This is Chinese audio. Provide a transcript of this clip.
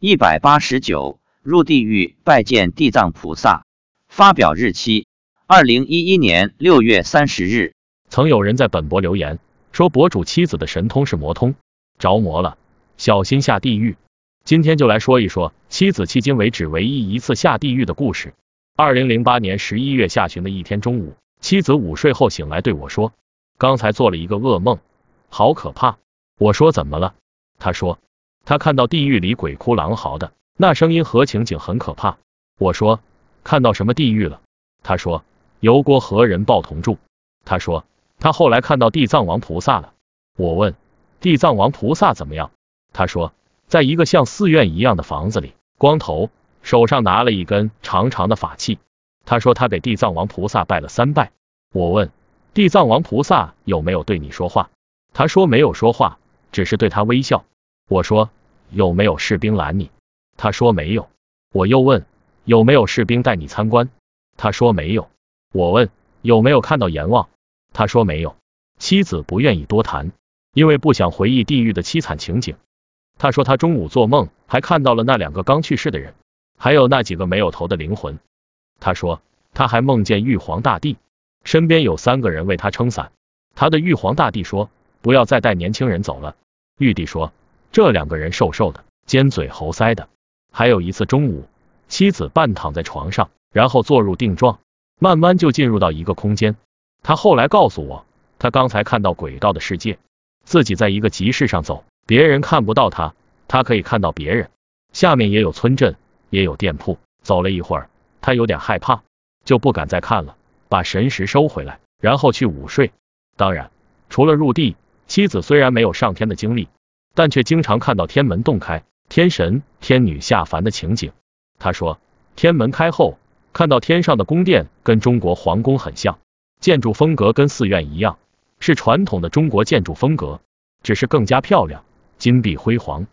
一百八十九，入地狱拜见地藏菩萨。发表日期：二零一一年六月三十日。曾有人在本博留言说，博主妻子的神通是魔通，着魔了，小心下地狱。今天就来说一说妻子迄今为止唯一一次下地狱的故事。二零零八年十一月下旬的一天中午，妻子午睡后醒来对我说，刚才做了一个噩梦，好可怕。我说怎么了？他说他看到地狱里鬼哭狼嚎的，那声音和情景很可怕。我说看到什么地狱了？他说油锅何人抱铜柱？他说他后来看到地藏王菩萨了。我问地藏王菩萨怎么样？他说。在一个像寺院一样的房子里，光头，手上拿了一根长长的法器。他说他给地藏王菩萨拜了三拜。我问地藏王菩萨有没有对你说话？他说没有说话，只是对他微笑。我说有没有士兵拦你？他说没有。我又问有没有士兵带你参观？他说没有。我问有没有看到阎王？他说没有。妻子不愿意多谈，因为不想回忆地狱的凄惨情景。他说他中午做梦还看到了那两个刚去世的人，还有那几个没有头的灵魂。他说他还梦见玉皇大帝，身边有三个人为他撑伞。他的玉皇大帝说不要再带年轻人走了。玉帝说这两个人瘦瘦的，尖嘴猴腮的。还有一次中午，妻子半躺在床上，然后坐入定状，慢慢就进入到一个空间。他后来告诉我，他刚才看到轨道的世界，自己在一个集市上走。别人看不到他，他可以看到别人。下面也有村镇，也有店铺。走了一会儿，他有点害怕，就不敢再看了，把神识收回来，然后去午睡。当然，除了入地，妻子虽然没有上天的经历，但却经常看到天门洞开，天神天女下凡的情景。他说，天门开后，看到天上的宫殿跟中国皇宫很像，建筑风格跟寺院一样，是传统的中国建筑风格，只是更加漂亮。金碧辉煌，